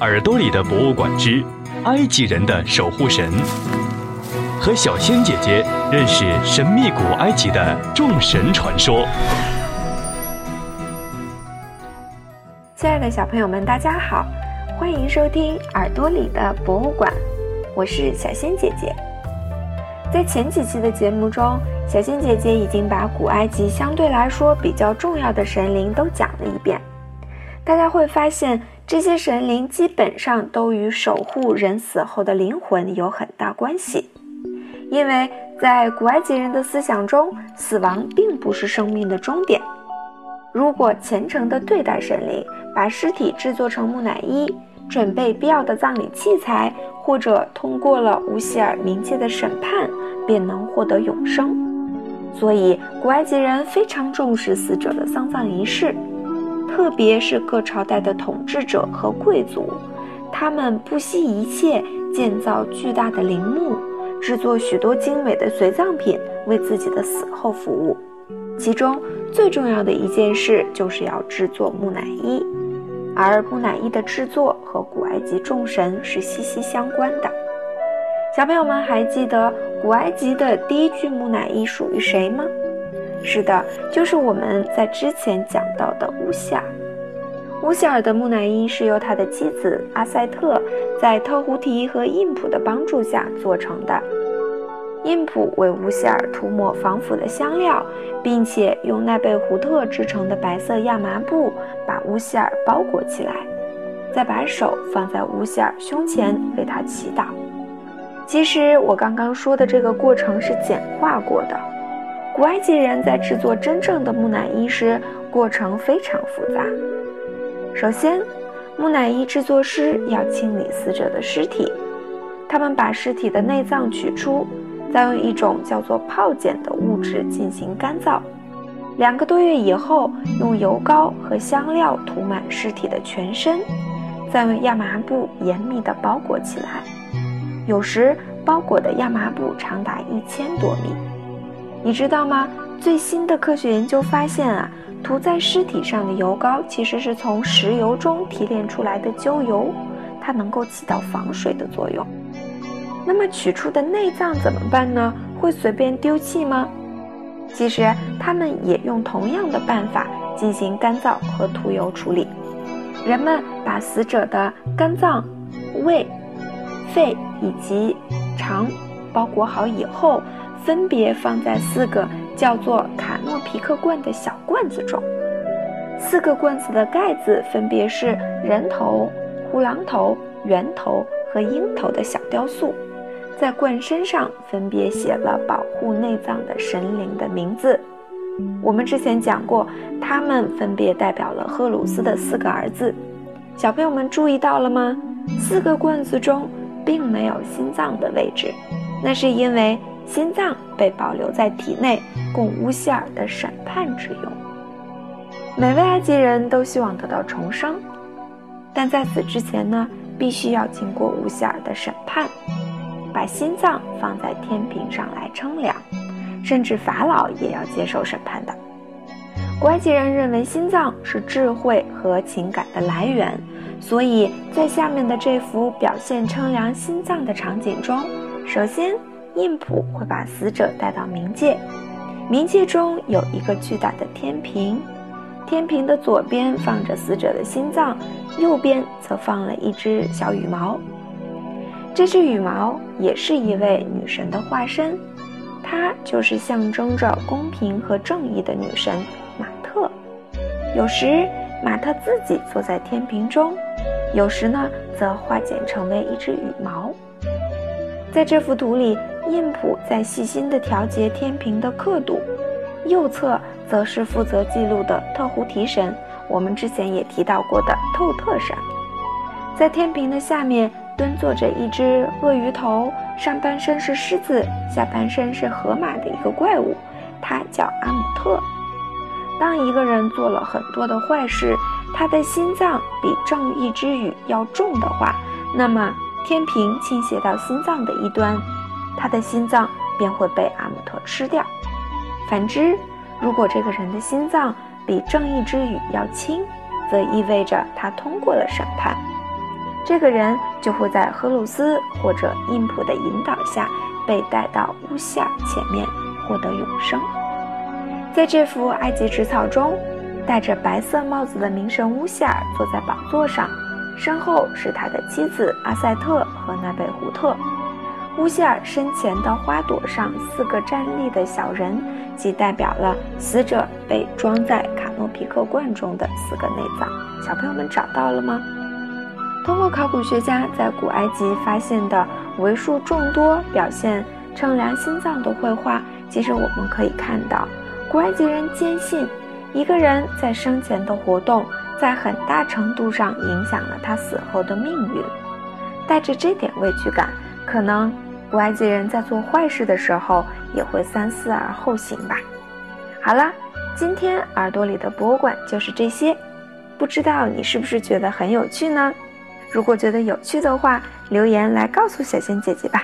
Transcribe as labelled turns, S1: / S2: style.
S1: 耳朵里的博物馆之埃及人的守护神，和小仙姐姐认识神秘古埃及的众神传说。
S2: 亲爱的小朋友们，大家好，欢迎收听耳朵里的博物馆，我是小仙姐姐。在前几期的节目中，小仙姐姐已经把古埃及相对来说比较重要的神灵都讲了一遍。大家会发现，这些神灵基本上都与守护人死后的灵魂有很大关系，因为在古埃及人的思想中，死亡并不是生命的终点。如果虔诚地对待神灵，把尸体制作成木乃伊，准备必要的葬礼器材，或者通过了乌希尔冥界的审判，便能获得永生。所以，古埃及人非常重视死者的丧葬仪式。特别是各朝代的统治者和贵族，他们不惜一切建造巨大的陵墓，制作许多精美的随葬品，为自己的死后服务。其中最重要的一件事就是要制作木乃伊，而木乃伊的制作和古埃及众神是息息相关的。小朋友们还记得古埃及的第一具木乃伊属于谁吗？是的，就是我们在之前讲到的乌夏。乌夏尔的木乃伊是由他的妻子阿塞特在特胡提和印普的帮助下做成的。印普为乌希尔涂抹防腐的香料，并且用奈贝胡特制成的白色亚麻布把乌希尔包裹起来，再把手放在乌希尔胸前为他祈祷。其实我刚刚说的这个过程是简化过的。古埃及人在制作真正的木乃伊时，过程非常复杂。首先，木乃伊制作师要清理死者的尸体，他们把尸体的内脏取出，再用一种叫做泡碱的物质进行干燥。两个多月以后，用油膏和香料涂满尸体的全身，再用亚麻布严密地包裹起来。有时，包裹的亚麻布长达一千多米。你知道吗？最新的科学研究发现啊，涂在尸体上的油膏其实是从石油中提炼出来的焦油，它能够起到防水的作用。那么取出的内脏怎么办呢？会随便丢弃吗？其实他们也用同样的办法进行干燥和涂油处理。人们把死者的肝脏、胃、肺以及肠包裹好以后。分别放在四个叫做卡诺皮克罐的小罐子中，四个罐子的盖子分别是人头、胡狼头、猿头和鹰头的小雕塑，在罐身上分别写了保护内脏的神灵的名字。我们之前讲过，他们分别代表了赫鲁斯的四个儿子。小朋友们注意到了吗？四个罐子中并没有心脏的位置，那是因为。心脏被保留在体内，供乌希尔的审判之用。每位埃及人都希望得到重生，但在此之前呢，必须要经过乌希尔的审判，把心脏放在天平上来称量，甚至法老也要接受审判的。古埃及人认为心脏是智慧和情感的来源，所以在下面的这幅表现称量心脏的场景中，首先。印普会把死者带到冥界，冥界中有一个巨大的天平，天平的左边放着死者的心脏，右边则放了一只小羽毛。这只羽毛也是一位女神的化身，她就是象征着公平和正义的女神马特。有时马特自己坐在天平中，有时呢则化简成为一只羽毛。在这幅图里。印普在细心地调节天平的刻度，右侧则是负责记录的特胡提神，我们之前也提到过的透特神。在天平的下面蹲坐着一只鳄鱼头，上半身是狮子，下半身是河马的一个怪物，它叫阿姆特。当一个人做了很多的坏事，他的心脏比正义之雨要重的话，那么天平倾斜到心脏的一端。他的心脏便会被阿姆特吃掉。反之，如果这个人的心脏比正义之雨要轻，则意味着他通过了审判。这个人就会在荷鲁斯或者印普的引导下被带到乌希尔前面，获得永生。在这幅埃及纸草中，戴着白色帽子的冥神乌希尔坐在宝座上，身后是他的妻子阿塞特和那贝胡特。乌希尔身前的花朵上四个站立的小人，即代表了死者被装在卡诺皮克罐中的四个内脏。小朋友们找到了吗？通过考古学家在古埃及发现的为数众多表现称量心脏的绘画，其实我们可以看到，古埃及人坚信，一个人在生前的活动，在很大程度上影响了他死后的命运。带着这点畏惧感，可能。古埃及人在做坏事的时候也会三思而后行吧。好了，今天耳朵里的博物馆就是这些，不知道你是不是觉得很有趣呢？如果觉得有趣的话，留言来告诉小仙姐姐吧。